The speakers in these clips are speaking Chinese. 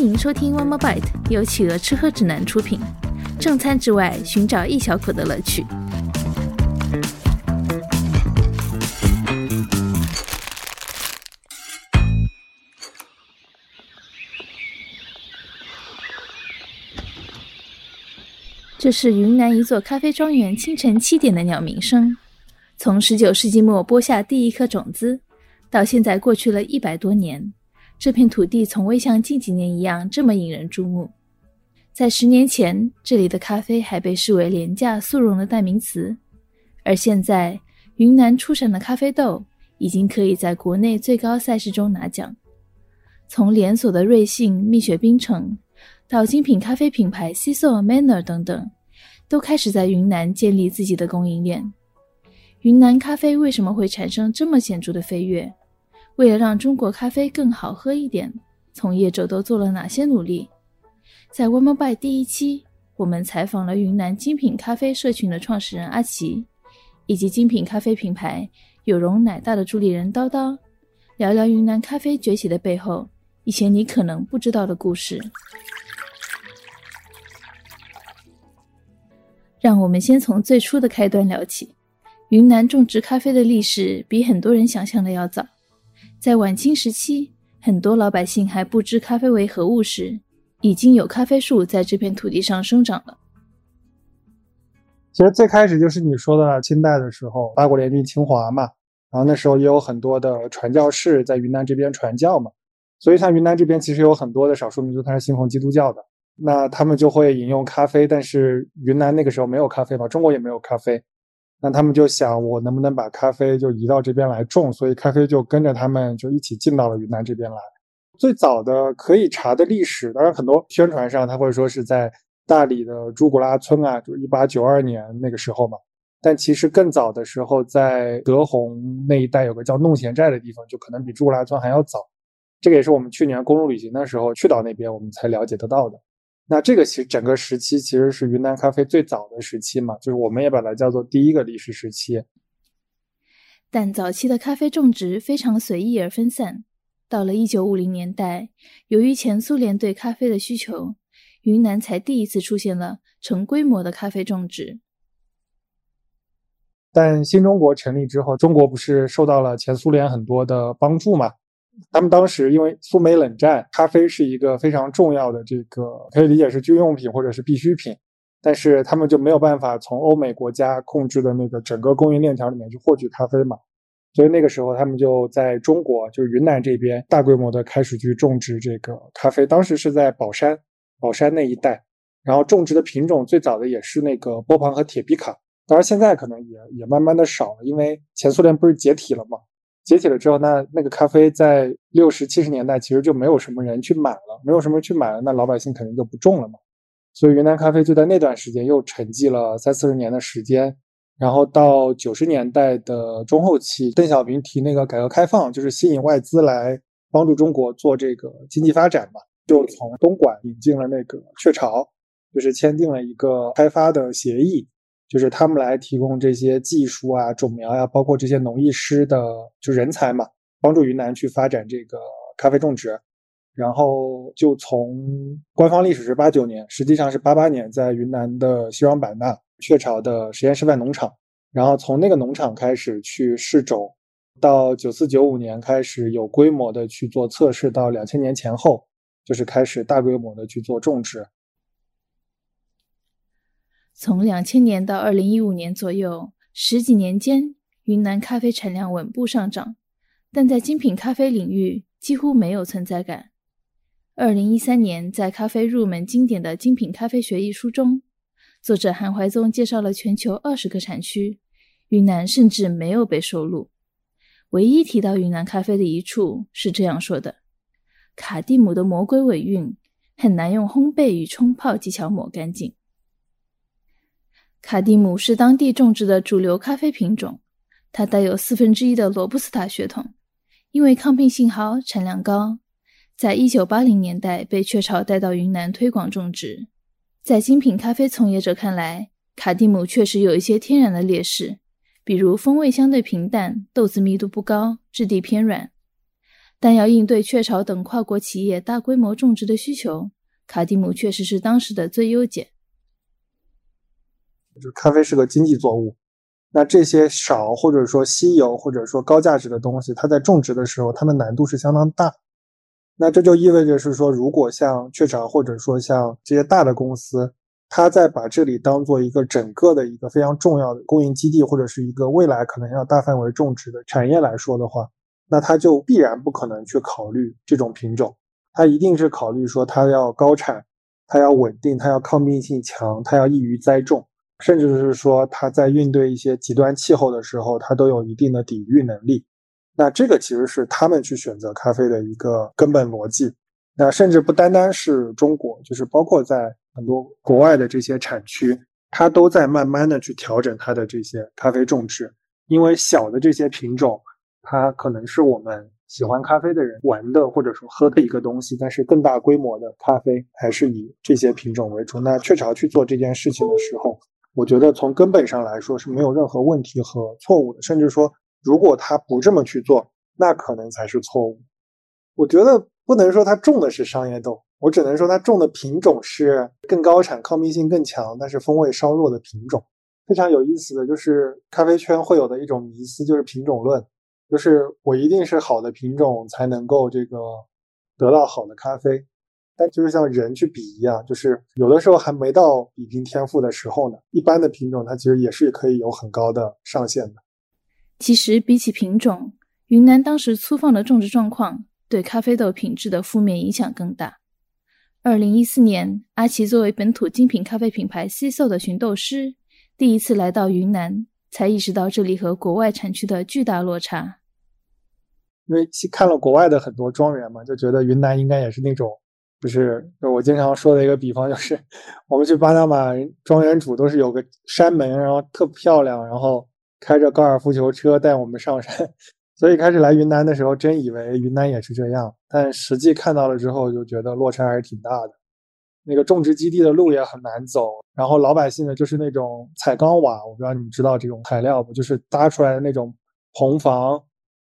欢迎收听 One More Bite，由企鹅吃喝指南出品。正餐之外，寻找一小口的乐趣。这是云南一座咖啡庄园清晨七点的鸟鸣声。从十九世纪末播下第一颗种子，到现在过去了一百多年，这片土地从未像近几年一样这么引人注目。在十年前，这里的咖啡还被视为廉价速溶的代名词，而现在，云南出产的咖啡豆已经可以在国内最高赛事中拿奖。从连锁的瑞幸、蜜雪冰城。到精品咖啡品牌 Cecil Manner 等等，都开始在云南建立自己的供应链。云南咖啡为什么会产生这么显著的飞跃？为了让中国咖啡更好喝一点，从业者都做了哪些努力？在 One More By 第一期，我们采访了云南精品咖啡社群的创始人阿奇，以及精品咖啡品牌有容奶大的助理人叨叨，聊聊云南咖啡崛起的背后，以前你可能不知道的故事。让我们先从最初的开端聊起。云南种植咖啡的历史比很多人想象的要早。在晚清时期，很多老百姓还不知咖啡为何物时，已经有咖啡树在这片土地上生长了。其实最开始就是你说的清代的时候，八国联军侵华嘛，然后那时候也有很多的传教士在云南这边传教嘛，所以像云南这边其实有很多的少数民族，他是信奉基督教的。那他们就会饮用咖啡，但是云南那个时候没有咖啡嘛，中国也没有咖啡，那他们就想我能不能把咖啡就移到这边来种，所以咖啡就跟着他们就一起进到了云南这边来。最早的可以查的历史，当然很多宣传上他会说是在大理的朱古拉村啊，就一八九二年那个时候嘛，但其实更早的时候在德宏那一带有个叫弄贤寨的地方，就可能比朱古拉村还要早。这个也是我们去年公路旅行的时候去到那边，我们才了解得到的。那这个其实整个时期其实是云南咖啡最早的时期嘛，就是我们也把它叫做第一个历史时期。但早期的咖啡种植非常随意而分散，到了一九五零年代，由于前苏联对咖啡的需求，云南才第一次出现了成规模的咖啡种植。但新中国成立之后，中国不是受到了前苏联很多的帮助嘛？他们当时因为苏美冷战，咖啡是一个非常重要的这个，可以理解是军用品或者是必需品，但是他们就没有办法从欧美国家控制的那个整个供应链条里面去获取咖啡嘛，所以那个时候他们就在中国，就是云南这边大规模的开始去种植这个咖啡。当时是在宝山，宝山那一带，然后种植的品种最早的也是那个波旁和铁皮卡，当然现在可能也也慢慢的少了，因为前苏联不是解体了嘛。解体了之后，那那个咖啡在六十七十年代其实就没有什么人去买了，没有什么人去买了，那老百姓肯定就不种了嘛。所以云南咖啡就在那段时间又沉寂了三四十年的时间。然后到九十年代的中后期，邓小平提那个改革开放，就是吸引外资来帮助中国做这个经济发展嘛，就从东莞引进了那个雀巢，就是签订了一个开发的协议。就是他们来提供这些技术啊、种苗呀，包括这些农艺师的就人才嘛，帮助云南去发展这个咖啡种植。然后就从官方历史是八九年，实际上是八八年，在云南的西双版纳雀巢的实验示范农场，然后从那个农场开始去试种，到九四九五年开始有规模的去做测试，到两千年前后就是开始大规模的去做种植。从两千年到二零一五年左右，十几年间，云南咖啡产量稳步上涨，但在精品咖啡领域几乎没有存在感。二零一三年，在咖啡入门经典的《精品咖啡学》一书中，作者韩怀宗介绍了全球二十个产区，云南甚至没有被收录。唯一提到云南咖啡的一处是这样说的：“卡蒂姆的魔鬼尾韵很难用烘焙与冲泡技巧抹干净。”卡蒂姆是当地种植的主流咖啡品种，它带有四分之一的罗布斯塔血统，因为抗病性好、产量高，在一九八零年代被雀巢带到云南推广种植。在精品咖啡从业者看来，卡蒂姆确实有一些天然的劣势，比如风味相对平淡、豆子密度不高、质地偏软。但要应对雀巢等跨国企业大规模种植的需求，卡蒂姆确实是当时的最优解。就是咖啡是个经济作物，那这些少或者说稀有或者说高价值的东西，它在种植的时候，它的难度是相当大。那这就意味着是说，如果像雀巢或者说像这些大的公司，它在把这里当做一个整个的一个非常重要的供应基地，或者是一个未来可能要大范围种植的产业来说的话，那它就必然不可能去考虑这种品种，它一定是考虑说它要高产，它要稳定，它要抗病性强，它要易于栽种。甚至是说，它在应对一些极端气候的时候，它都有一定的抵御能力。那这个其实是他们去选择咖啡的一个根本逻辑。那甚至不单单是中国，就是包括在很多国外的这些产区，它都在慢慢的去调整它的这些咖啡种植。因为小的这些品种，它可能是我们喜欢咖啡的人玩的或者说喝的一个东西，但是更大规模的咖啡还是以这些品种为主。那雀巢去做这件事情的时候，我觉得从根本上来说是没有任何问题和错误的，甚至说，如果他不这么去做，那可能才是错误。我觉得不能说他种的是商业豆，我只能说他种的品种是更高产、抗病性更强，但是风味稍弱的品种。非常有意思的就是咖啡圈会有的一种迷思，就是品种论，就是我一定是好的品种才能够这个得到好的咖啡。但就是像人去比一样，就是有的时候还没到比拼天赋的时候呢。一般的品种它其实也是可以有很高的上限的。其实比起品种，云南当时粗放的种植状况对咖啡豆品质的负面影响更大。二零一四年，阿奇作为本土精品咖啡品牌 C So 的寻豆师，第一次来到云南，才意识到这里和国外产区的巨大落差。因为看了国外的很多庄园嘛，就觉得云南应该也是那种。不是，就我经常说的一个比方，就是我们去巴拿马庄园主都是有个山门，然后特漂亮，然后开着高尔夫球车带我们上山。所以开始来云南的时候，真以为云南也是这样，但实际看到了之后，就觉得落差还是挺大的。那个种植基地的路也很难走，然后老百姓呢，就是那种彩钢瓦，我不知道你们知道这种材料不？就是搭出来的那种棚房，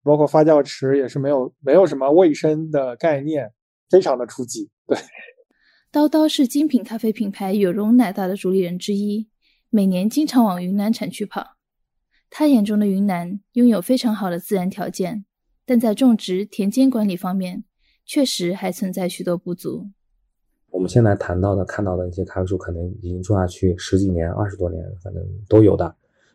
包括发酵池也是没有没有什么卫生的概念。非常的初级，对。叨叨是精品咖啡品牌有容奶大的主理人之一，每年经常往云南产区跑。他眼中的云南拥有非常好的自然条件，但在种植、田间管理方面，确实还存在许多不足。我们现在谈到的、看到的一些咖啡树，可能已经种下去十几年、二十多年，反正都有的。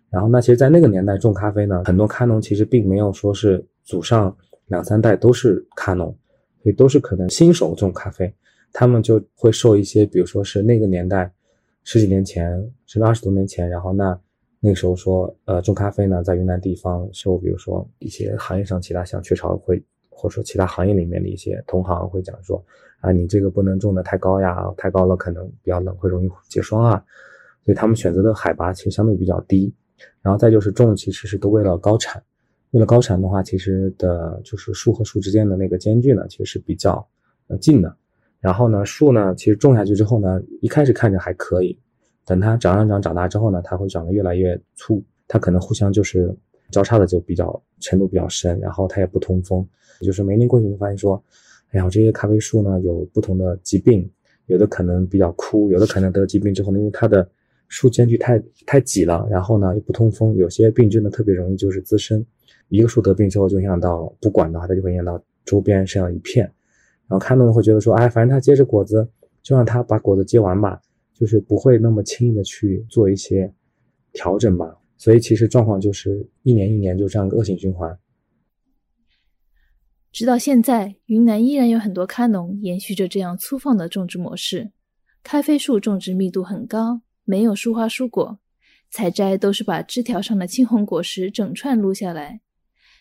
然后，那其实，在那个年代种咖啡呢，很多咖农其实并没有说是祖上两三代都是咖农。所以都是可能新手种咖啡，他们就会受一些，比如说是那个年代，十几年前甚至二十多年前，然后那那个时候说，呃，种咖啡呢，在云南地方受，比如说一些行业上其他像雀巢会，或者说其他行业里面的一些同行会讲说，啊，你这个不能种的太高呀，太高了可能比较冷，会容易结霜啊，所以他们选择的海拔其实相对比较低，然后再就是种其实是都为了高产。为了高产的话，其实的就是树和树之间的那个间距呢，其实是比较呃近的。然后呢，树呢，其实种下去之后呢，一开始看着还可以，等它长长长长大之后呢，它会长得越来越粗，它可能互相就是交叉的就比较程度比较深，然后它也不通风。就是每年过去就发现说，哎呀，这些咖啡树呢有不同的疾病，有的可能比较枯，有的可能得疾病之后呢，因为它的树间距太太挤了，然后呢又不通风，有些病菌呢特别容易就是滋生。一个树得病之后，就影响到不管的话，它就会影响到周边这样一片。然后看的人会觉得说，哎，反正它结着果子，就让它把果子结完吧，就是不会那么轻易的去做一些调整吧。所以其实状况就是一年一年就这样恶性循环。直到现在，云南依然有很多咖农延续着这样粗放的种植模式，咖啡树种植密度很高，没有疏花疏果，采摘都是把枝条上的青红果实整串撸下来。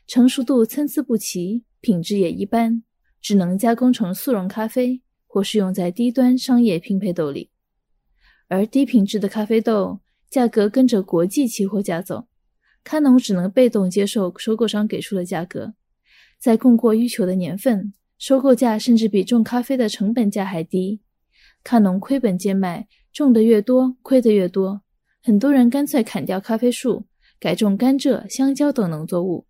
成熟度参差不齐，品质也一般，只能加工成速溶咖啡，或是用在低端商业拼配豆里。而低品质的咖啡豆价格跟着国际期货价走，咖农只能被动接受收购商给出的价格。在供过于求的年份，收购价甚至比种咖啡的成本价还低，咖农亏本贱卖，种的越多，亏的越多。很多人干脆砍掉咖啡树，改种甘蔗、香蕉等农作物。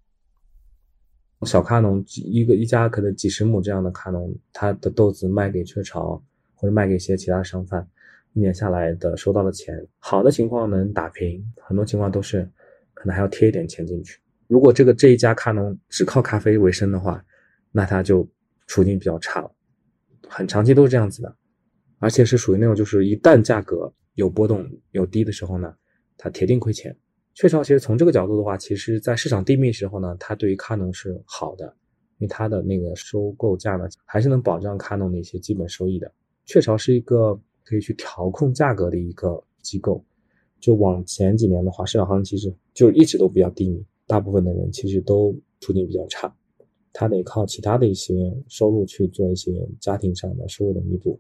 小咖农一个一家可能几十亩这样的咖农，他的豆子卖给雀巢或者卖给一些其他商贩，一年下来的收到的钱，好的情况能打平，很多情况都是可能还要贴一点钱进去。如果这个这一家咖农只靠咖啡为生的话，那他就处境比较差了，很长期都是这样子的，而且是属于那种就是一旦价格有波动有低的时候呢，他铁定亏钱。雀巢其实从这个角度的话，其实在市场低迷时候呢，它对于咖农是好的，因为它的那个收购价呢，还是能保障咖农的一些基本收益的。雀巢是一个可以去调控价格的一个机构。就往前几年的话，市场行情其实就一直都比较低迷，大部分的人其实都处境比较差，他得靠其他的一些收入去做一些家庭上的收入的弥补，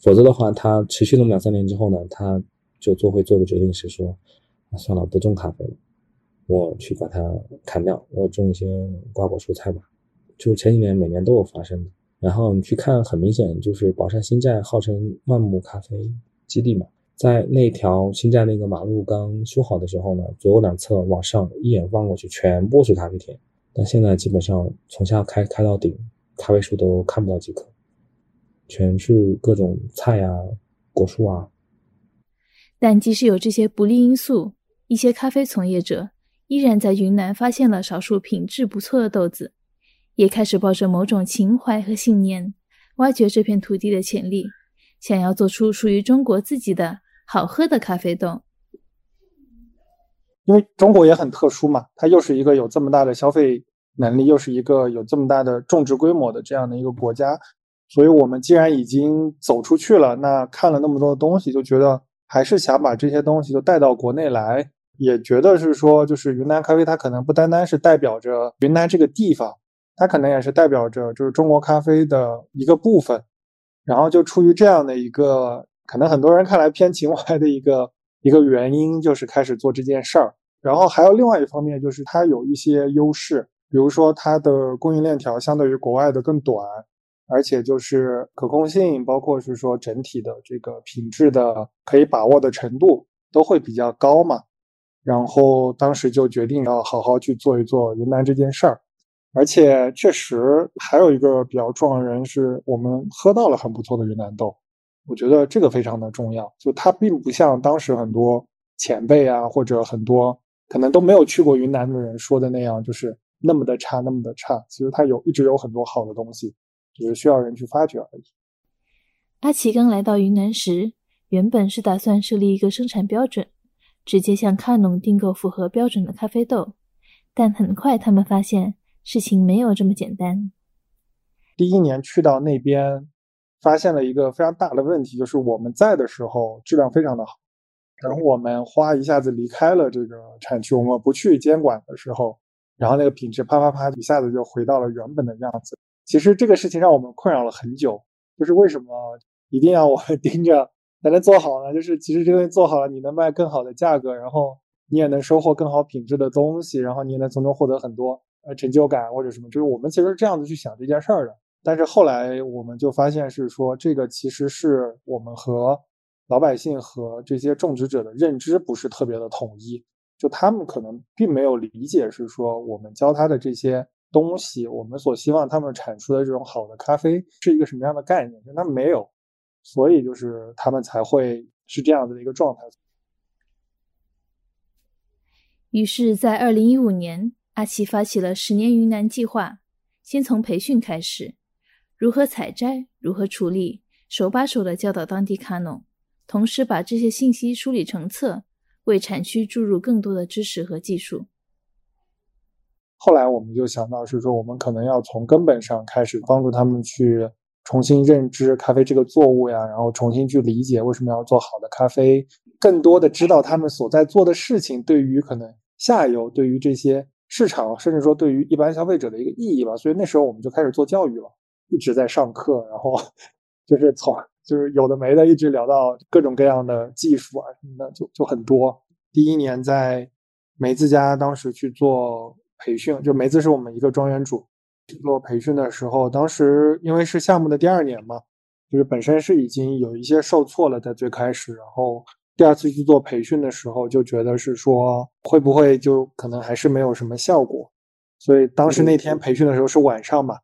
否则的话，他持续那么两三年之后呢，他就做会做个决定是说。算了，不种咖啡了，我去把它砍掉，我种一些瓜果蔬菜吧。就前几年每年都有发生的。然后你去看，很明显就是宝山新寨号称万亩咖啡基地嘛，在那条新寨那个马路刚修好的时候呢，左右两侧往上一眼望过去，全部是咖啡田。但现在基本上从下开开到顶，咖啡树都看不到几棵，全是各种菜啊、果树啊。但即使有这些不利因素，一些咖啡从业者依然在云南发现了少数品质不错的豆子，也开始抱着某种情怀和信念，挖掘这片土地的潜力，想要做出属于中国自己的好喝的咖啡豆。因为中国也很特殊嘛，它又是一个有这么大的消费能力，又是一个有这么大的种植规模的这样的一个国家，所以我们既然已经走出去了，那看了那么多的东西，就觉得还是想把这些东西都带到国内来。也觉得是说，就是云南咖啡，它可能不单单是代表着云南这个地方，它可能也是代表着就是中国咖啡的一个部分。然后就出于这样的一个，可能很多人看来偏情怀的一个一个原因，就是开始做这件事儿。然后还有另外一方面，就是它有一些优势，比如说它的供应链条相对于国外的更短，而且就是可控性，包括是说整体的这个品质的可以把握的程度都会比较高嘛。然后当时就决定要好好去做一做云南这件事儿，而且确实还有一个比较重要的人是我们喝到了很不错的云南豆，我觉得这个非常的重要。就它并不像当时很多前辈啊，或者很多可能都没有去过云南的人说的那样，就是那么的差，那么的差。其实它有一直有很多好的东西，只是需要人去发掘而已。阿奇刚来到云南时，原本是打算设立一个生产标准。直接向卡农订购符合标准的咖啡豆，但很快他们发现事情没有这么简单。第一年去到那边，发现了一个非常大的问题，就是我们在的时候质量非常的好，然后我们花一下子离开了这个产区，我们不去监管的时候，然后那个品质啪啪啪一下子就回到了原本的样子。其实这个事情让我们困扰了很久，就是为什么一定要我们 盯着？才能做好呢？就是其实这东西做好了，你能卖更好的价格，然后你也能收获更好品质的东西，然后你也能从中获得很多呃成就感或者什么。就是我们其实是这样子去想这件事儿的。但是后来我们就发现是说，这个其实是我们和老百姓和这些种植者的认知不是特别的统一，就他们可能并没有理解是说我们教他的这些东西，我们所希望他们产出的这种好的咖啡是一个什么样的概念，他们没有。所以就是他们才会是这样子的一个状态。于是，在二零一五年，阿奇发起了十年云南计划，先从培训开始，如何采摘，如何处理，手把手的教导当地卡农，同时把这些信息梳理成册，为产区注入更多的知识和技术。后来，我们就想到是说，我们可能要从根本上开始帮助他们去。重新认知咖啡这个作物呀，然后重新去理解为什么要做好的咖啡，更多的知道他们所在做的事情对于可能下游、对于这些市场，甚至说对于一般消费者的一个意义吧。所以那时候我们就开始做教育了，一直在上课，然后 就是从就是有的没的，一直聊到各种各样的技术啊什么的，就就很多。第一年在梅子家当时去做培训，就梅子是我们一个庄园主。做培训的时候，当时因为是项目的第二年嘛，就是本身是已经有一些受挫了，在最开始，然后第二次去做培训的时候，就觉得是说会不会就可能还是没有什么效果，所以当时那天培训的时候是晚上嘛，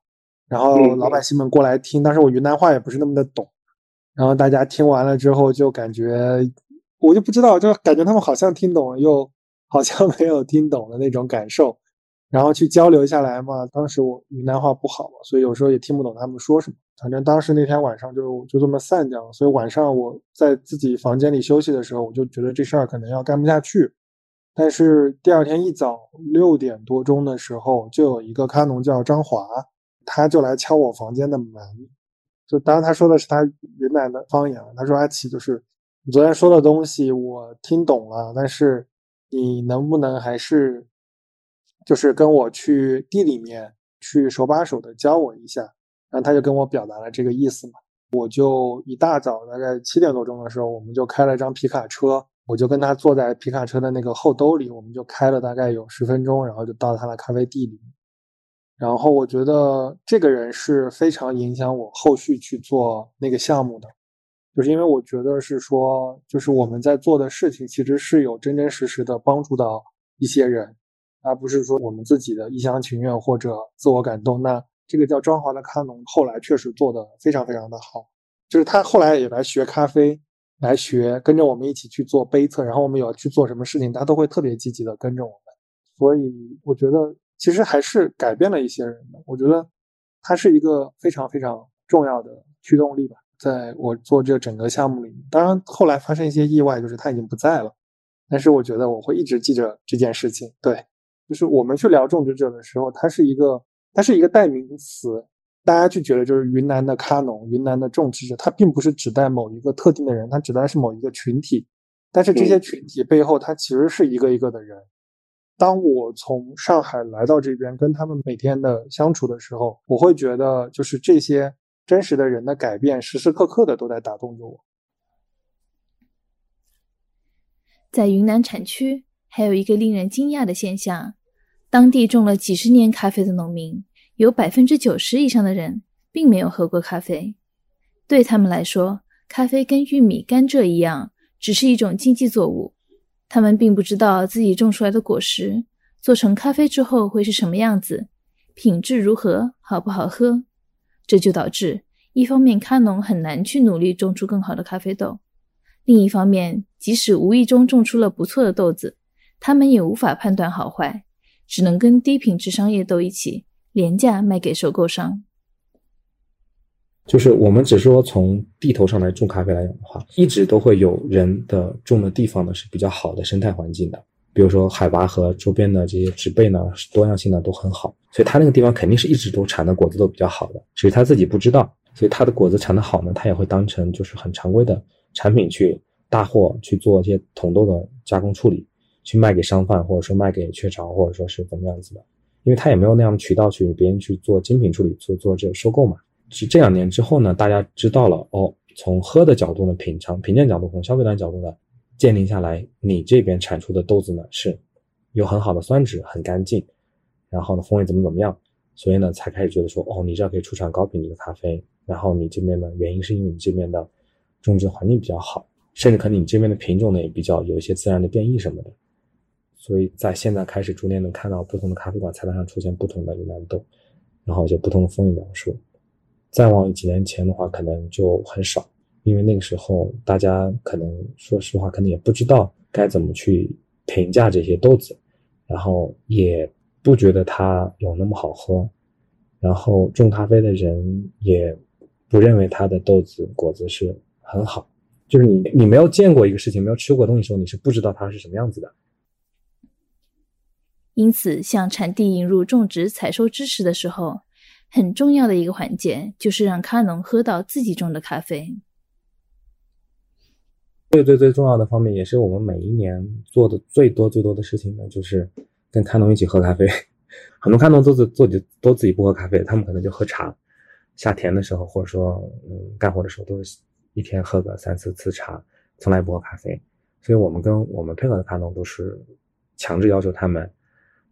然后老百姓们过来听，当时我云南话也不是那么的懂，然后大家听完了之后就感觉，我就不知道，就感觉他们好像听懂了，又好像没有听懂的那种感受。然后去交流下来嘛，当时我云南话不好嘛，所以有时候也听不懂他们说什么。反正当时那天晚上就就这么散掉了。所以晚上我在自己房间里休息的时候，我就觉得这事儿可能要干不下去。但是第二天一早六点多钟的时候，就有一个咖农叫张华，他就来敲我房间的门。就当然他说的是他云南的方言，他说阿奇就是你昨天说的东西我听懂了，但是你能不能还是。就是跟我去地里面去手把手的教我一下，然后他就跟我表达了这个意思嘛。我就一大早大概七点多钟的时候，我们就开了张皮卡车，我就跟他坐在皮卡车的那个后兜里，我们就开了大概有十分钟，然后就到他的咖啡地里。然后我觉得这个人是非常影响我后续去做那个项目的，就是因为我觉得是说，就是我们在做的事情其实是有真真实实的帮助到一些人。而不是说我们自己的一厢情愿或者自我感动。那这个叫庄华的咖农后来确实做的非常非常的好，就是他后来也来学咖啡，来学跟着我们一起去做杯测，然后我们有去做什么事情，他都会特别积极的跟着我们。所以我觉得其实还是改变了一些人的。我觉得他是一个非常非常重要的驱动力吧，在我做这整个项目里面。当然后来发生一些意外，就是他已经不在了，但是我觉得我会一直记着这件事情。对。就是我们去聊种植者的时候，它是一个，它是一个代名词，大家就觉得就是云南的咖农、云南的种植者，它并不是指代某一个特定的人，它指代是某一个群体。但是这些群体背后，它其实是一个一个的人。当我从上海来到这边，跟他们每天的相处的时候，我会觉得就是这些真实的人的改变，时时刻刻的都在打动着我。在云南产区，还有一个令人惊讶的现象。当地种了几十年咖啡的农民，有百分之九十以上的人并没有喝过咖啡。对他们来说，咖啡跟玉米、甘蔗一样，只是一种经济作物。他们并不知道自己种出来的果实做成咖啡之后会是什么样子，品质如何，好不好喝。这就导致，一方面咖农很难去努力种出更好的咖啡豆；另一方面，即使无意中种出了不错的豆子，他们也无法判断好坏。只能跟低品质商业豆一起廉价卖给收购商。就是我们只说从地头上来种咖啡来讲的话，一直都会有人的种的地方呢是比较好的生态环境的，比如说海拔和周边的这些植被呢多样性呢都很好，所以他那个地方肯定是一直都产的果子都比较好的，只是他自己不知道，所以他的果子产的好呢，他也会当成就是很常规的产品去大货去做一些桶豆的加工处理。去卖给商贩，或者说卖给雀巢，或者说是怎么样子的，因为他也没有那样的渠道去别人去做精品处理，做做这个收购嘛。是这两年之后呢，大家知道了哦，从喝的角度呢，品尝、品鉴角度，从消费端角度呢，鉴定下来，你这边产出的豆子呢是有很好的酸质，很干净，然后呢风味怎么怎么样，所以呢才开始觉得说，哦，你这可以出产高品质的咖啡。然后你这边呢，原因是因为你这边的种植环境比较好，甚至可能你这边的品种呢也比较有一些自然的变异什么的。所以在现在开始逐年能看到不同的咖啡馆菜单上出现不同的云南豆，然后就不同的风味描述。再往几年前的话，可能就很少，因为那个时候大家可能说实话，可能也不知道该怎么去评价这些豆子，然后也不觉得它有那么好喝，然后种咖啡的人也不认为它的豆子果子是很好。就是你你没有见过一个事情，没有吃过东西的时候，你是不知道它是什么样子的。因此，向产地引入种植、采收知识的时候，很重要的一个环节就是让咖农喝到自己种的咖啡。最最最重要的方面，也是我们每一年做的最多最多的事情呢，就是跟咖农一起喝咖啡。很多咖农都自做己都自己不喝咖啡，他们可能就喝茶。下田的时候，或者说嗯干活的时候，都是一天喝个三四次茶，从来不喝咖啡。所以我们跟我们配合的咖农都是强制要求他们。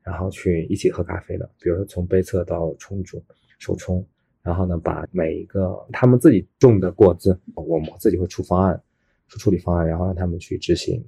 然后去一起喝咖啡的，比如说从杯测到冲煮、手冲，然后呢，把每一个他们自己种的果子，我们自己会出方案、出处理方案，然后让他们去执行，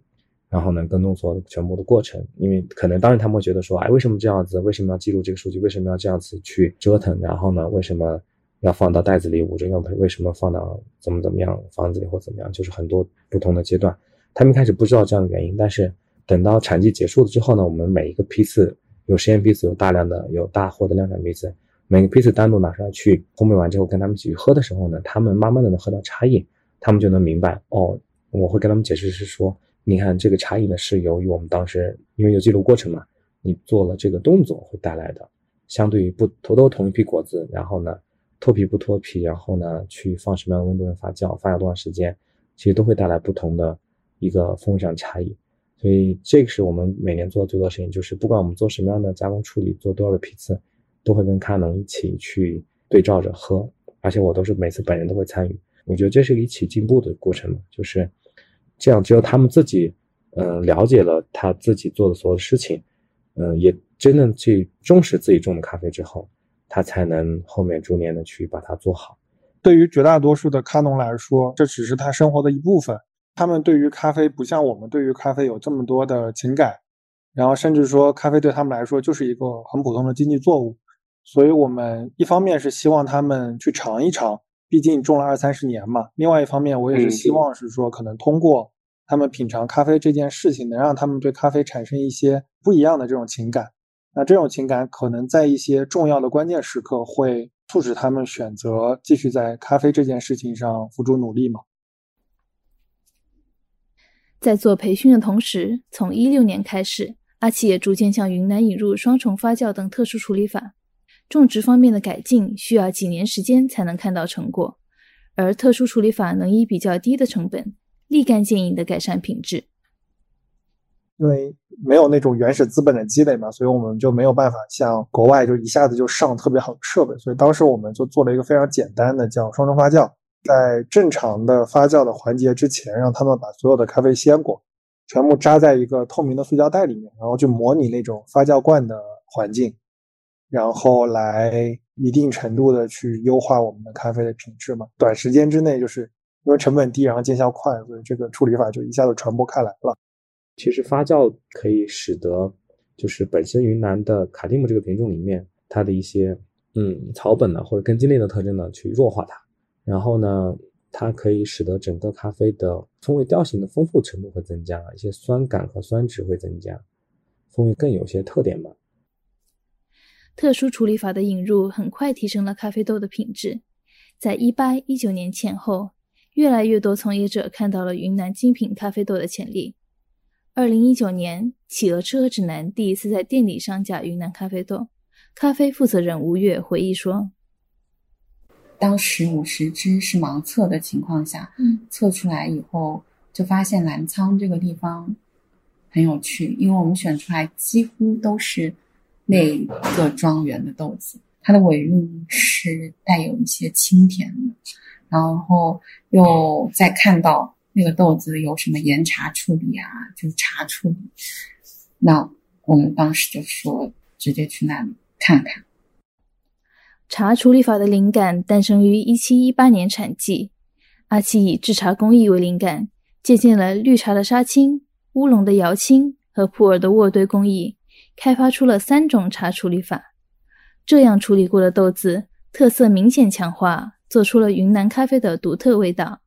然后呢跟踪所有的全部的过程，因为可能当时他们会觉得说，哎，为什么这样子？为什么要记录这个数据？为什么要这样子去折腾？然后呢，为什么要放到袋子里捂着？用为什么放到怎么怎么样房子里或怎么样？就是很多不同的阶段，他们一开始不知道这样的原因，但是等到产季结束了之后呢，我们每一个批次有实验批次，有大量的有大货的量产批次。每个批次单独拿出来去烘焙完之后，跟他们一起去喝的时候呢，他们慢慢的能喝到差异，他们就能明白哦。我会跟他们解释是说，你看这个差异呢是由于我们当时因为有记录过程嘛，你做了这个动作会带来的。相对于不头都同一批果子，然后呢脱皮不脱皮，然后呢去放什么样的温度发酵，发酵多长时间，其实都会带来不同的一个风味上差异。所以这个是我们每年做的最多的事情，就是不管我们做什么样的加工处理，做多少个批次。都会跟卡农一起去对照着喝，而且我都是每次本人都会参与。我觉得这是一起进步的过程嘛，就是这样，只有他们自己，嗯，了解了他自己做的所有的事情，嗯，也真正去重视自己种的咖啡之后，他才能后面逐年的去把它做好。对于绝大多数的咖农来说，这只是他生活的一部分。他们对于咖啡不像我们对于咖啡有这么多的情感，然后甚至说咖啡对他们来说就是一个很普通的经济作物。所以，我们一方面是希望他们去尝一尝，毕竟种了二三十年嘛。另外一方面，我也是希望是说，可能通过他们品尝咖啡这件事情，能让他们对咖啡产生一些不一样的这种情感。那这种情感可能在一些重要的关键时刻，会促使他们选择继续在咖啡这件事情上付出努力嘛。在做培训的同时，从一六年开始，阿奇也逐渐向云南引入双重发酵等特殊处理法。种植方面的改进需要几年时间才能看到成果，而特殊处理法能以比较低的成本，立竿见影的改善品质。因为没有那种原始资本的积累嘛，所以我们就没有办法像国外就一下子就上特别好的设备，所以当时我们就做了一个非常简单的叫双重发酵，在正常的发酵的环节之前，让他们把所有的咖啡鲜果全部扎在一个透明的塑胶袋里面，然后去模拟那种发酵罐的环境。然后来一定程度的去优化我们的咖啡的品质嘛，短时间之内就是因为成本低，然后见效快，所以这个处理法就一下子传播开来了。其实发酵可以使得就是本身云南的卡蒂姆这个品种里面它的一些嗯草本的或者根茎类的特征呢去弱化它，然后呢它可以使得整个咖啡的风味调性的丰富程度会增加，一些酸感和酸值会增加，风味更有些特点吧。特殊处理法的引入很快提升了咖啡豆的品质。在一八一九年前后，越来越多从业者看到了云南精品咖啡豆的潜力。二零一九年，企鹅吃喝指南第一次在店里上架云南咖啡豆。咖啡负责人吴越回忆说：“当时五十只是盲测的情况下，嗯，测出来以后就发现澜沧这个地方很有趣，因为我们选出来几乎都是。”那个庄园的豆子，它的尾韵是带有一些清甜的，然后又再看到那个豆子有什么岩茶处理啊，就是茶处理，那我们当时就说直接去那里看看。茶处理法的灵感诞生于一七一八年产季，阿奇以制茶工艺为灵感，借鉴了绿茶的杀青、乌龙的摇青和普洱的渥堆工艺。开发出了三种茶处理法，这样处理过的豆子特色明显强化，做出了云南咖啡的独特味道。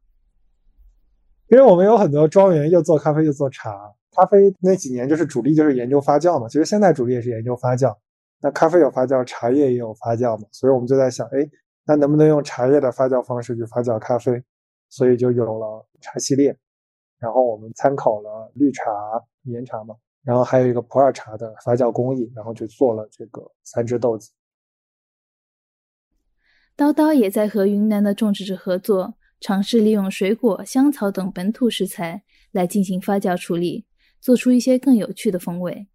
因为我们有很多庄园，又做咖啡又做茶。咖啡那几年就是主力就是研究发酵嘛，其实现在主力也是研究发酵。那咖啡有发酵，茶叶也有发酵嘛，所以我们就在想，哎，那能不能用茶叶的发酵方式去发酵咖啡？所以就有了茶系列。然后我们参考了绿茶、岩茶嘛。然后还有一个普洱茶的发酵工艺，然后就做了这个三只豆子。叨叨也在和云南的种植者合作，尝试利用水果、香草等本土食材来进行发酵处理，做出一些更有趣的风味。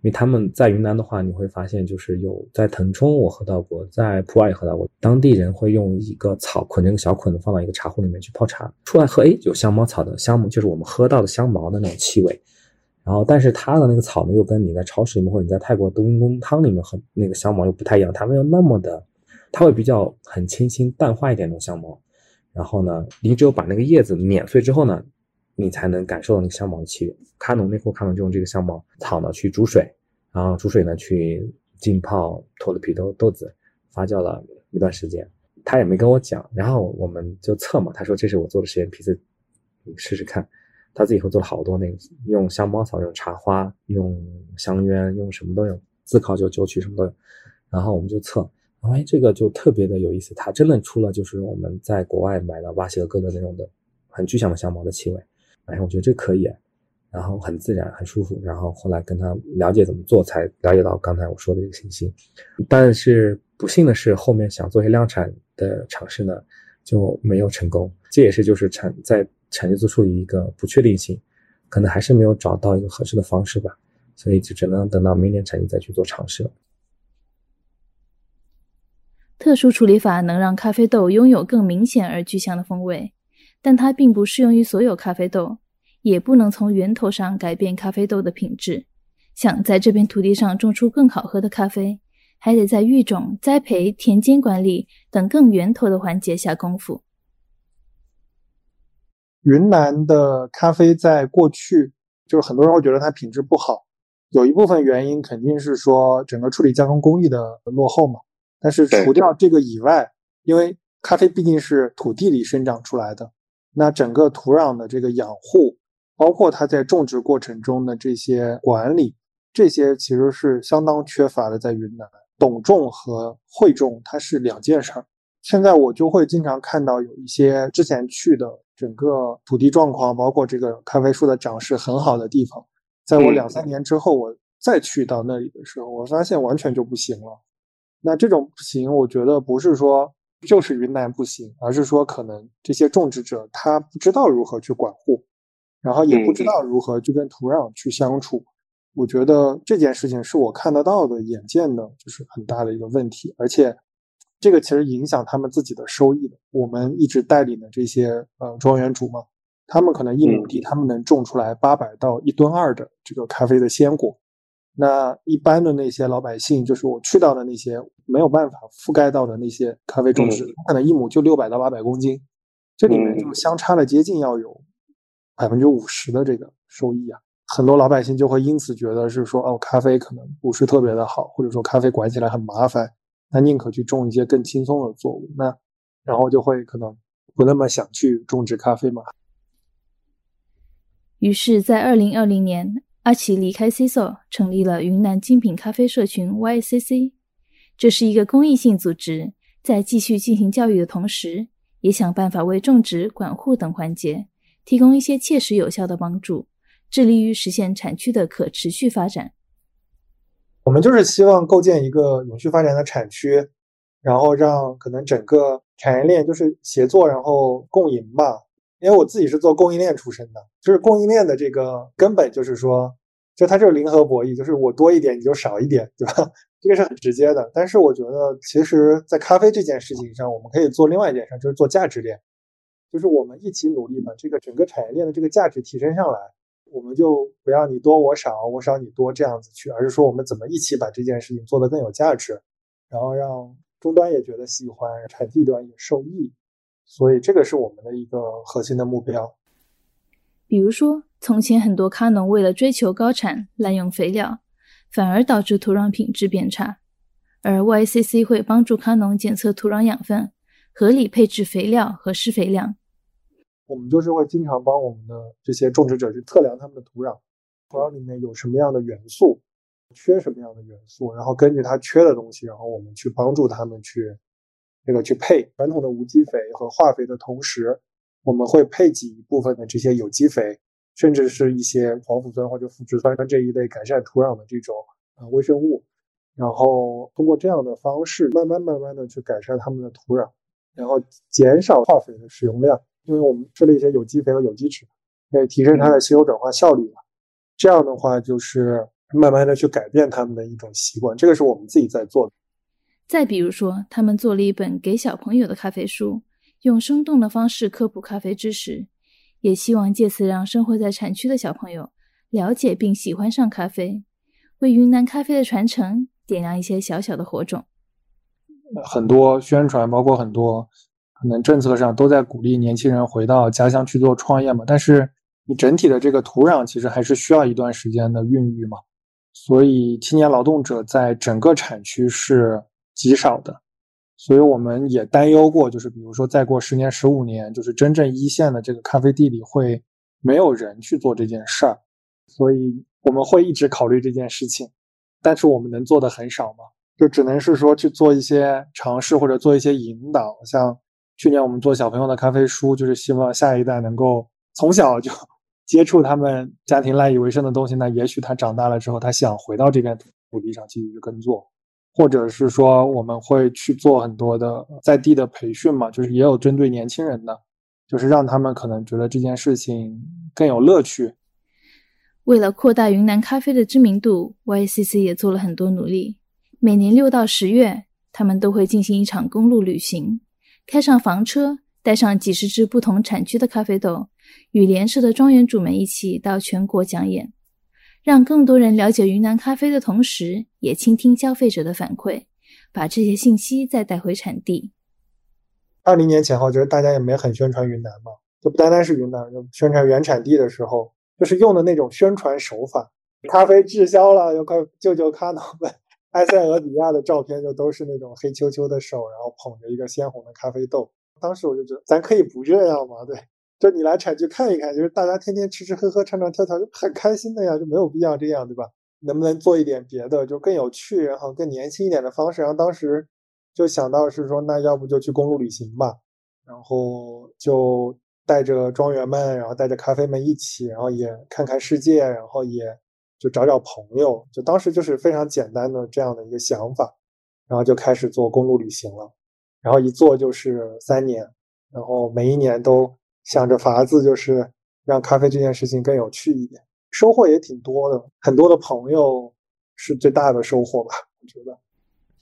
因为他们在云南的话，你会发现就是有在腾冲我喝到过，在普洱也喝到过，当地人会用一个草捆成一个小捆子放到一个茶壶里面去泡茶，出来喝，哎，有香茅草的香，就是我们喝到的香茅的那种气味。然后，但是它的那个草呢，又跟你在超市里面或者你在泰国冬阴功汤里面喝那个香茅又不太一样，它没有那么的，它会比较很清新淡化一点的香茅。然后呢，你只有把那个叶子碾碎之后呢，你才能感受到那个香茅的气味。卡农内库卡农就用这个香茅草呢去煮水，然后煮水呢去浸泡脱了皮豆豆子，发酵了一段时间。他也没跟我讲，然后我们就测嘛。他说这是我做的实验，皮子你试试看。他自己会做了好多那个，用香茅草，用茶花，用香橼，用什么都有，自烤酒、酒曲什么都有。然后我们就测，哎，这个就特别的有意思。它真的出了就是我们在国外买的巴西和哥的那种的很具象的香茅的气味。哎，我觉得这可以，然后很自然，很舒服。然后后来跟他了解怎么做，才了解到刚才我说的这个信息。但是不幸的是，后面想做些量产的尝试呢，就没有成功。这也是就是产在产业做出一个不确定性，可能还是没有找到一个合适的方式吧。所以就只能等到明年产业再去做尝试了。特殊处理法能让咖啡豆拥有更明显而具象的风味。但它并不适用于所有咖啡豆，也不能从源头上改变咖啡豆的品质。想在这片土地上种出更好喝的咖啡，还得在育种、栽培、田间管理等更源头的环节下功夫。云南的咖啡在过去，就是很多人会觉得它品质不好，有一部分原因肯定是说整个处理加工工艺的落后嘛。但是除掉这个以外，因为咖啡毕竟是土地里生长出来的。那整个土壤的这个养护，包括它在种植过程中的这些管理，这些其实是相当缺乏的。在云南，懂种和会种它是两件事儿。现在我就会经常看到有一些之前去的整个土地状况，包括这个咖啡树的长势很好的地方，在我两三年之后我再去到那里的时候，我发现完全就不行了。那这种不行，我觉得不是说。就是云南不行，而是说可能这些种植者他不知道如何去管护，然后也不知道如何去跟土壤去相处。我觉得这件事情是我看得到的、眼见的，就是很大的一个问题。而且这个其实影响他们自己的收益的。我们一直带领的这些呃庄园主嘛，他们可能一亩地他们能种出来八百到一吨二的这个咖啡的鲜果。那一般的那些老百姓，就是我去到的那些没有办法覆盖到的那些咖啡种植，可能一亩就六百到八百公斤，这里面就相差了接近要有百分之五十的这个收益啊！很多老百姓就会因此觉得是说，哦，咖啡可能不是特别的好，或者说咖啡管起来很麻烦，那宁可去种一些更轻松的作物，那然后就会可能不那么想去种植咖啡嘛。于是，在二零二零年。阿奇离开 CISO，成立了云南精品咖啡社群 YCC。这是一个公益性组织，在继续进行教育的同时，也想办法为种植、管护等环节提供一些切实有效的帮助，致力于实现产区的可持续发展。我们就是希望构建一个永续发展的产区，然后让可能整个产业链就是协作，然后共赢吧。因为我自己是做供应链出身的，就是供应链的这个根本就是说。就它就是零和博弈，就是我多一点你就少一点，对吧？这个是很直接的。但是我觉得，其实，在咖啡这件事情上，我们可以做另外一件事，就是做价值链，就是我们一起努力把这个整个产业链的这个价值提升上来。我们就不要你多我少，我少你多这样子去，而是说我们怎么一起把这件事情做得更有价值，然后让终端也觉得喜欢，产地端也受益。所以这个是我们的一个核心的目标。比如说。从前，很多咖农为了追求高产，滥用肥料，反而导致土壤品质变差。而 YCC 会帮助咖农检测土壤养分，合理配置肥料和施肥量。我们就是会经常帮我们的这些种植者去测量他们的土壤，土壤里面有什么样的元素，缺什么样的元素，然后根据它缺的东西，然后我们去帮助他们去那个去配传统的无机肥和化肥的同时，我们会配给一部分的这些有机肥。甚至是一些黄腐酸或者腐殖酸这一类改善土壤的这种呃微生物，然后通过这样的方式，慢慢慢慢的去改善它们的土壤，然后减少化肥的使用量，因为我们吃了一些有机肥和有机质，可以提升它的吸收转化效率嘛这样的话，就是慢慢的去改变他们的一种习惯，这个是我们自己在做的。再比如说，他们做了一本给小朋友的咖啡书，用生动的方式科普咖啡知识。也希望借此让生活在产区的小朋友了解并喜欢上咖啡，为云南咖啡的传承点亮一些小小的火种。很多宣传，包括很多可能政策上都在鼓励年轻人回到家乡去做创业嘛。但是你整体的这个土壤其实还是需要一段时间的孕育嘛。所以青年劳动者在整个产区是极少的，所以我们也担忧过，就是比如说再过十年、十五年，就是真正一线的这个咖啡地里会没有人去做这件事儿，所以我们会一直考虑这件事情，但是我们能做的很少嘛。就只能是说去做一些尝试或者做一些引导，像去年我们做小朋友的咖啡书，就是希望下一代能够从小就 接触他们家庭赖以为生的东西。那也许他长大了之后，他想回到这片土地上继续去耕作，或者是说我们会去做很多的在地的培训嘛，就是也有针对年轻人的，就是让他们可能觉得这件事情更有乐趣。为了扩大云南咖啡的知名度，YCC 也做了很多努力。每年六到十月，他们都会进行一场公路旅行，开上房车，带上几十只不同产区的咖啡豆，与联社的庄园主们一起到全国讲演，让更多人了解云南咖啡的同时，也倾听消费者的反馈，把这些信息再带回产地。二零年前后，就是大家也没很宣传云南嘛，就不单单是云南，就宣传原产地的时候，就是用的那种宣传手法，咖啡滞销了，要快救救咖农们。埃塞俄比亚的照片就都是那种黑黢黢的手，然后捧着一个鲜红的咖啡豆。当时我就觉得，咱可以不这样吗？对，就你来产区看一看，就是大家天天吃吃喝喝、唱唱跳跳，就很开心的呀，就没有必要这样，对吧？能不能做一点别的，就更有趣，然后更年轻一点的方式？然后当时就想到是说，那要不就去公路旅行吧，然后就带着庄园们，然后带着咖啡们一起，然后也看看世界，然后也。就找找朋友，就当时就是非常简单的这样的一个想法，然后就开始做公路旅行了，然后一做就是三年，然后每一年都想着法子，就是让咖啡这件事情更有趣一点，收获也挺多的，很多的朋友是最大的收获吧，我觉得。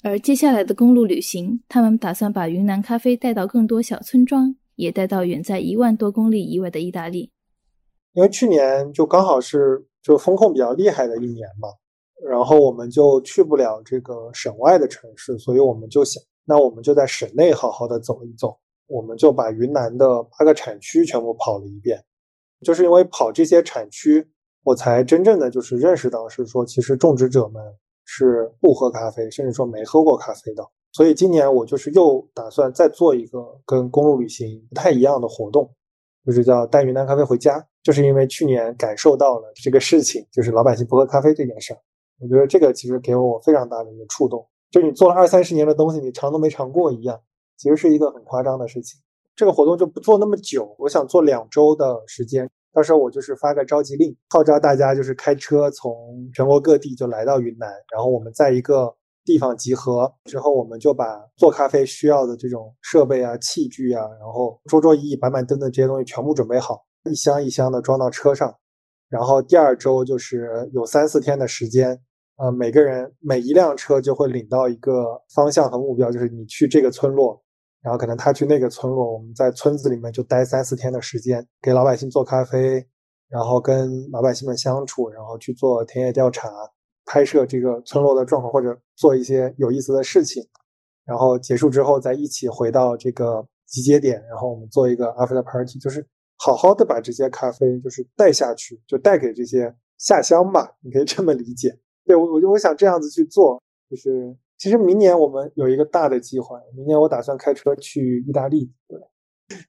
而接下来的公路旅行，他们打算把云南咖啡带到更多小村庄，也带到远在一万多公里以外的意大利，因为去年就刚好是。就风控比较厉害的一年嘛，然后我们就去不了这个省外的城市，所以我们就想，那我们就在省内好好的走一走。我们就把云南的八个产区全部跑了一遍，就是因为跑这些产区，我才真正的就是认识到，是说其实种植者们是不喝咖啡，甚至说没喝过咖啡的。所以今年我就是又打算再做一个跟公路旅行不太一样的活动，就是叫带云南咖啡回家。就是因为去年感受到了这个事情，就是老百姓不喝咖啡这件事儿，我觉得这个其实给我非常大的一个触动。就你做了二三十年的东西，你尝都没尝过一样，其实是一个很夸张的事情。这个活动就不做那么久，我想做两周的时间。到时候我就是发个召集令，号召大家就是开车从全国各地就来到云南，然后我们在一个地方集合之后，我们就把做咖啡需要的这种设备啊、器具啊，然后桌桌椅椅、板板凳凳这些东西全部准备好。一箱一箱的装到车上，然后第二周就是有三四天的时间，呃，每个人每一辆车就会领到一个方向和目标，就是你去这个村落，然后可能他去那个村落，我们在村子里面就待三四天的时间，给老百姓做咖啡，然后跟老百姓们相处，然后去做田野调查，拍摄这个村落的状况，或者做一些有意思的事情，然后结束之后再一起回到这个集结点，然后我们做一个 after party，就是。好好的把这些咖啡就是带下去，就带给这些下乡吧，你可以这么理解。对我，我就我想这样子去做，就是其实明年我们有一个大的计划，明年我打算开车去意大利，对，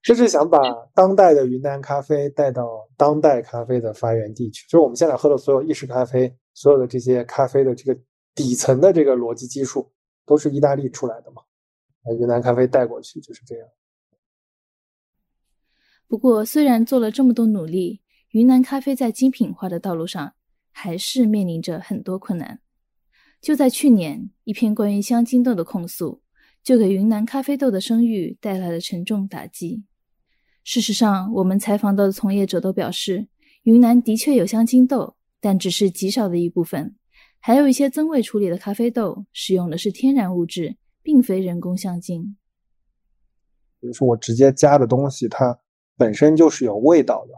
就是想把当代的云南咖啡带到当代咖啡的发源地去，就是我们现在喝的所有意式咖啡，所有的这些咖啡的这个底层的这个逻辑基础都是意大利出来的嘛，把云南咖啡带过去就是这样。不过，虽然做了这么多努力，云南咖啡在精品化的道路上还是面临着很多困难。就在去年，一篇关于香精豆的控诉，就给云南咖啡豆的声誉带来了沉重打击。事实上，我们采访到的从业者都表示，云南的确有香精豆，但只是极少的一部分，还有一些增味处理的咖啡豆使用的是天然物质，并非人工香精。比如说，我直接加的东西，它。本身就是有味道的，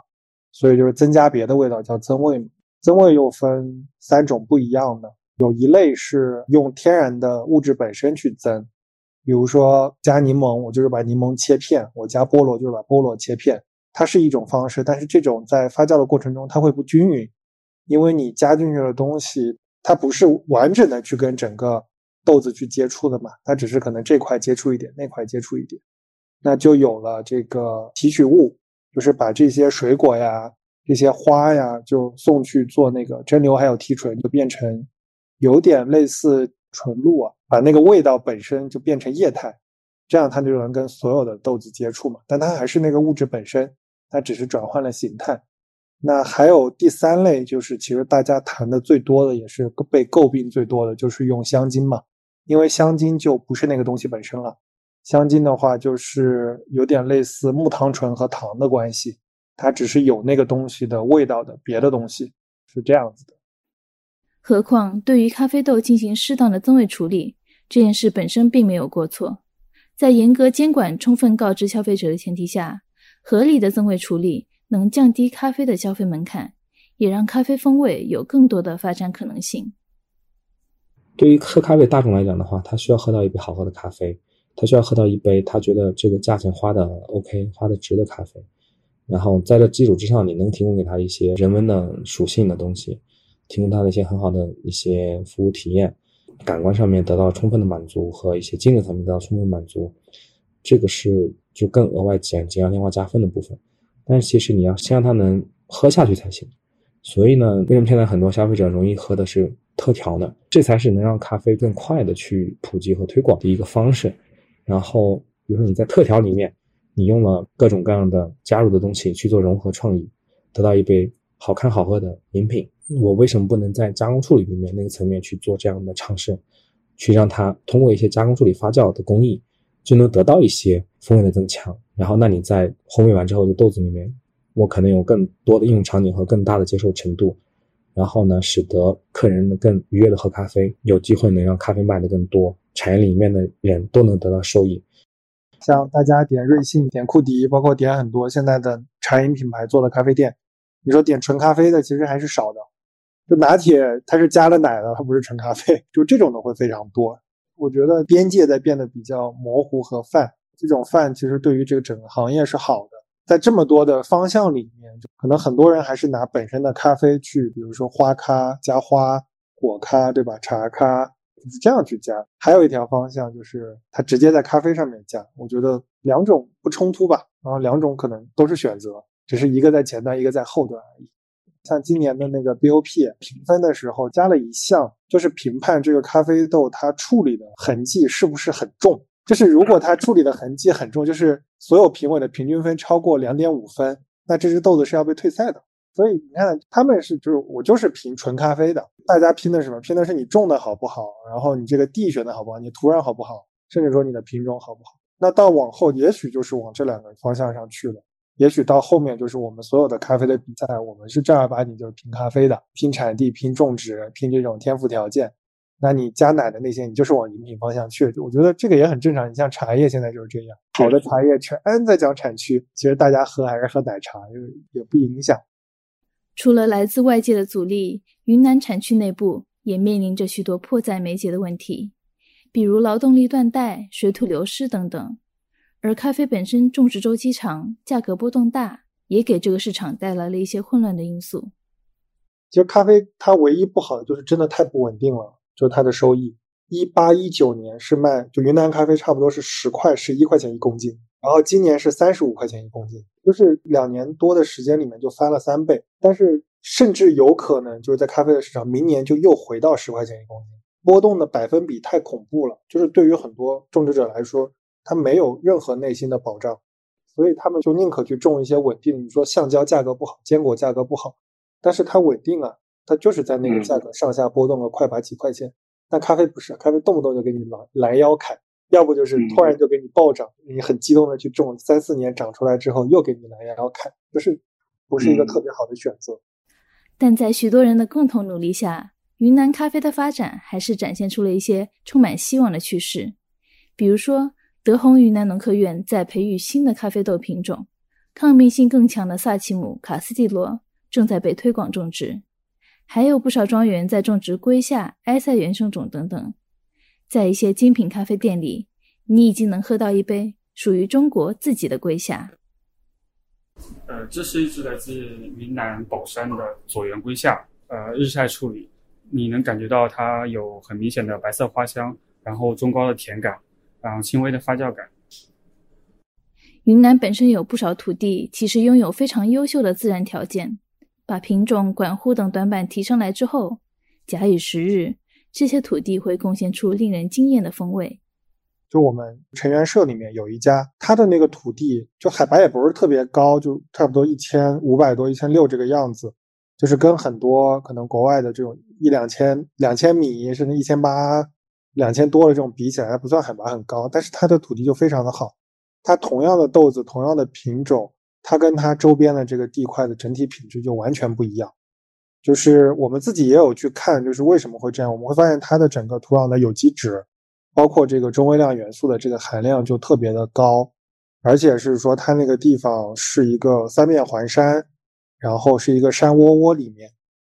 所以就是增加别的味道叫增味。增味又分三种不一样的，有一类是用天然的物质本身去增，比如说加柠檬，我就是把柠檬切片；我加菠萝就是把菠萝切片。它是一种方式，但是这种在发酵的过程中它会不均匀，因为你加进去的东西它不是完整的去跟整个豆子去接触的嘛，它只是可能这块接触一点，那块接触一点，那就有了这个提取物，就是把这些水果呀、这些花呀，就送去做那个蒸馏还有提纯，就变成有点类似纯露啊，把那个味道本身就变成液态。这样它就能跟所有的豆子接触嘛，但它还是那个物质本身，它只是转换了形态。那还有第三类，就是其实大家谈的最多的，也是被诟病最多的，就是用香精嘛，因为香精就不是那个东西本身了。香精的话，就是有点类似木糖醇和糖的关系，它只是有那个东西的味道的别的东西，是这样子的。何况对于咖啡豆进行适当的增味处理，这件事本身并没有过错。在严格监管、充分告知消费者的前提下，合理的增味处理能降低咖啡的消费门槛，也让咖啡风味有更多的发展可能性。对于喝咖啡大众来讲的话，他需要喝到一杯好喝的咖啡，他需要喝到一杯他觉得这个价钱花的 OK、花的值的咖啡。然后在这基础之上，你能提供给他一些人文的属性的东西，提供他的一些很好的一些服务体验。感官上面得到充分的满足和一些精神层面得到充分满足，这个是就更额外减减量量化加分的部分。但是其实你要先让他能喝下去才行。所以呢，为什么现在很多消费者容易喝的是特调呢？这才是能让咖啡更快的去普及和推广的一个方式。然后，比如说你在特调里面，你用了各种各样的加入的东西去做融合创意，得到一杯好看好喝的饮品。我为什么不能在加工处理里面那个层面去做这样的尝试，去让它通过一些加工处理发酵的工艺，就能得到一些风味的增强。然后，那你在烘焙完之后的豆子里面，我可能有更多的应用场景和更大的接受程度。然后呢，使得客人能更愉悦的喝咖啡，有机会能让咖啡卖的更多，产业里面的人都能得到受益。像大家点瑞幸、点库迪，包括点很多现在的茶饮品牌做的咖啡店，你说点纯咖啡的其实还是少的。就拿铁，它是加了奶的，它不是纯咖啡。就这种的会非常多。我觉得边界在变得比较模糊和泛，这种泛其实对于这个整个行业是好的。在这么多的方向里面，可能很多人还是拿本身的咖啡去，比如说花咖加花果咖，对吧？茶咖这样去加。还有一条方向就是它直接在咖啡上面加。我觉得两种不冲突吧，然后两种可能都是选择，只是一个在前端，一个在后端而已。像今年的那个 BOP 评分的时候，加了一项，就是评判这个咖啡豆它处理的痕迹是不是很重。就是如果它处理的痕迹很重，就是所有评委的平均分超过两点五分，那这只豆子是要被退赛的。所以你看，他们是就是我就是评纯咖啡的，大家拼的是什么？拼的是你种的好不好，然后你这个地选的好不好，你土壤好不好，甚至说你的品种好不好。那到往后，也许就是往这两个方向上去了。也许到后面就是我们所有的咖啡的比赛，我们是正儿八经就是拼咖啡的，拼产地、拼种植、拼这种天赋条件。那你加奶的那些，你就是往饮品方向去。我觉得这个也很正常。你像茶叶现在就是这样，好的茶叶全在讲产区，其实大家喝还是喝奶茶，就也不影响。除了来自外界的阻力，云南产区内部也面临着许多迫在眉睫的问题，比如劳动力断代、水土流失等等。而咖啡本身种植周期长，价格波动大，也给这个市场带来了一些混乱的因素。其实咖啡它唯一不好的就是真的太不稳定了，就是它的收益。一八一九年是卖就云南咖啡差不多是十块十一块钱一公斤，然后今年是三十五块钱一公斤，就是两年多的时间里面就翻了三倍。但是甚至有可能就是在咖啡的市场，明年就又回到十块钱一公斤，波动的百分比太恐怖了。就是对于很多种植者来说。他没有任何内心的保障，所以他们就宁可去种一些稳定。你说橡胶价格不好，坚果价格不好，但是它稳定啊，它就是在那个价格上下波动了快把几块钱。但咖啡不是，咖啡动不动就给你拦拦腰砍，要不就是突然就给你暴涨，你很激动的去种，三四年长出来之后又给你拦腰砍，就是不是一个特别好的选择。但在许多人的共同努力下，云南咖啡的发展还是展现出了一些充满希望的趋势，比如说。德宏云南农科院在培育新的咖啡豆品种，抗病性更强的萨奇姆、卡斯蒂罗正在被推广种植，还有不少庄园在种植瑰夏、埃塞原生种等等。在一些精品咖啡店里，你已经能喝到一杯属于中国自己的瑰夏。呃，这是一只来自云南保山的左源龟下，呃，日晒处理，你能感觉到它有很明显的白色花香，然后中高的甜感，然后轻微的发酵感。云南本身有不少土地，其实拥有非常优秀的自然条件，把品种、管护等短板提上来之后，假以时日，这些土地会贡献出令人惊艳的风味。就我们成员社里面有一家，它的那个土地就海拔也不是特别高，就差不多一千五百多、一千六这个样子，就是跟很多可能国外的这种一两千、两千米甚至一千八、两千多的这种比起来，还不算海拔很高，但是它的土地就非常的好。它同样的豆子，同样的品种，它跟它周边的这个地块的整体品质就完全不一样。就是我们自己也有去看，就是为什么会这样，我们会发现它的整个土壤的有机质。包括这个中微量元素的这个含量就特别的高，而且是说它那个地方是一个三面环山，然后是一个山窝窝里面，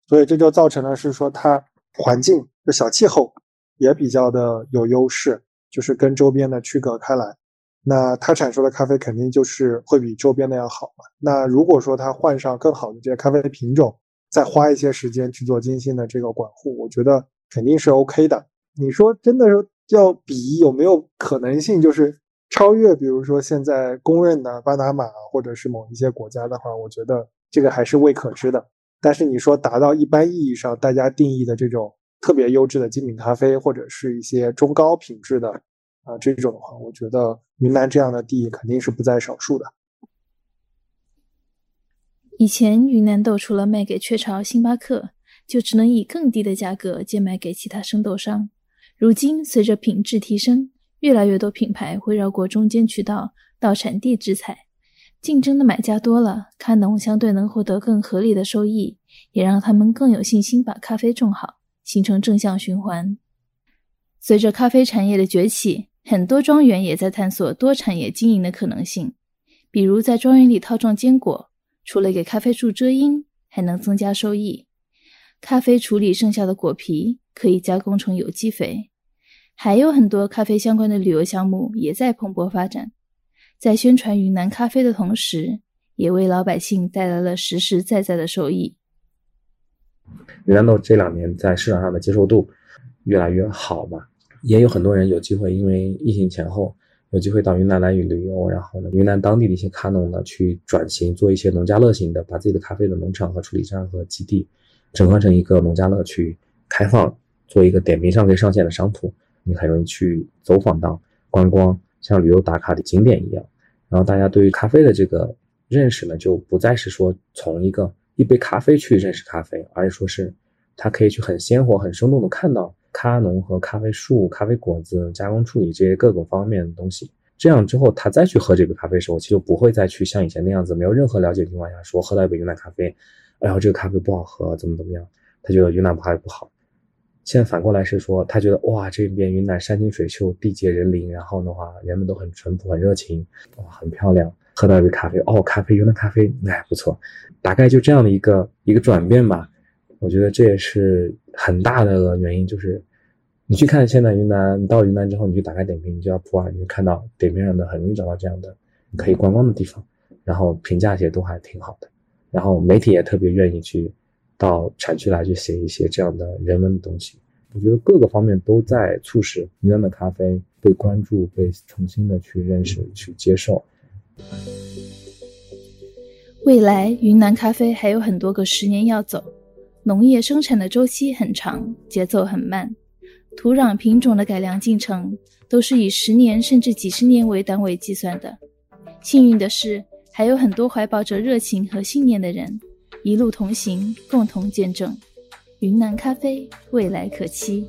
所以这就造成了是说它环境的小气候也比较的有优势，就是跟周边的区隔开来。那它产出的咖啡肯定就是会比周边的要好嘛。那如果说它换上更好的这些咖啡品种，再花一些时间去做精心的这个管护，我觉得肯定是 OK 的。你说真的说。要比有没有可能性，就是超越，比如说现在公认的巴拿马或者是某一些国家的话，我觉得这个还是未可知的。但是你说达到一般意义上大家定义的这种特别优质的精品咖啡，或者是一些中高品质的啊这种的话，我觉得云南这样的地肯定是不在少数的。以前云南豆除了卖给雀巢、星巴克，就只能以更低的价格贱卖给其他生豆商。如今，随着品质提升，越来越多品牌会绕过中间渠道到产地直采，竞争的买家多了，咖农相对能获得更合理的收益，也让他们更有信心把咖啡种好，形成正向循环。随着咖啡产业的崛起，很多庄园也在探索多产业经营的可能性，比如在庄园里套种坚果，除了给咖啡树遮阴，还能增加收益。咖啡处理剩下的果皮。可以加工成有机肥，还有很多咖啡相关的旅游项目也在蓬勃发展。在宣传云南咖啡的同时，也为老百姓带来了实实在在的收益。云南豆这两年在市场上的接受度越来越好嘛，也有很多人有机会，因为疫情前后有机会到云南来旅游，然后呢，云南当地的一些咖农呢去转型做一些农家乐型的，把自己的咖啡的农场和处理站和基地整合成一个农家乐去开放。做一个点评上可以上线的商铺，你很容易去走访到观光，像旅游打卡的景点一样。然后大家对于咖啡的这个认识呢，就不再是说从一个一杯咖啡去认识咖啡，而是说是他可以去很鲜活、很生动的看到咖农和咖啡树、咖啡果子加工处理这些各种方面的东西。这样之后，他再去喝这杯咖啡时候，其实不会再去像以前那样子，没有任何了解的情况下说喝到一杯云南咖啡，哎呀，这个咖啡不好喝，怎么怎么样？他觉得云南咖啡不好。现在反过来是说，他觉得哇，这边云南山清水秀，地杰人灵，然后的话，人们都很淳朴、很热情，哇，很漂亮。喝到一杯咖啡，哦，咖啡，云南咖啡，哎，不错。大概就这样的一个一个转变吧。我觉得这也是很大的原因，就是你去看现在云南，你到云南之后，你去打开点评，你就要普洱，你就看到点评上的很容易找到这样的可以观光的地方，然后评价也都还挺好的，然后媒体也特别愿意去。到产区来去写一些这样的人文的东西，我觉得各个方面都在促使云南的咖啡被关注、被重新的去认识、去接受。未来云南咖啡还有很多个十年要走，农业生产的周期很长，节奏很慢，土壤品种的改良进程都是以十年甚至几十年为单位计算的。幸运的是，还有很多怀抱着热情和信念的人。一路同行，共同见证云南咖啡未来可期。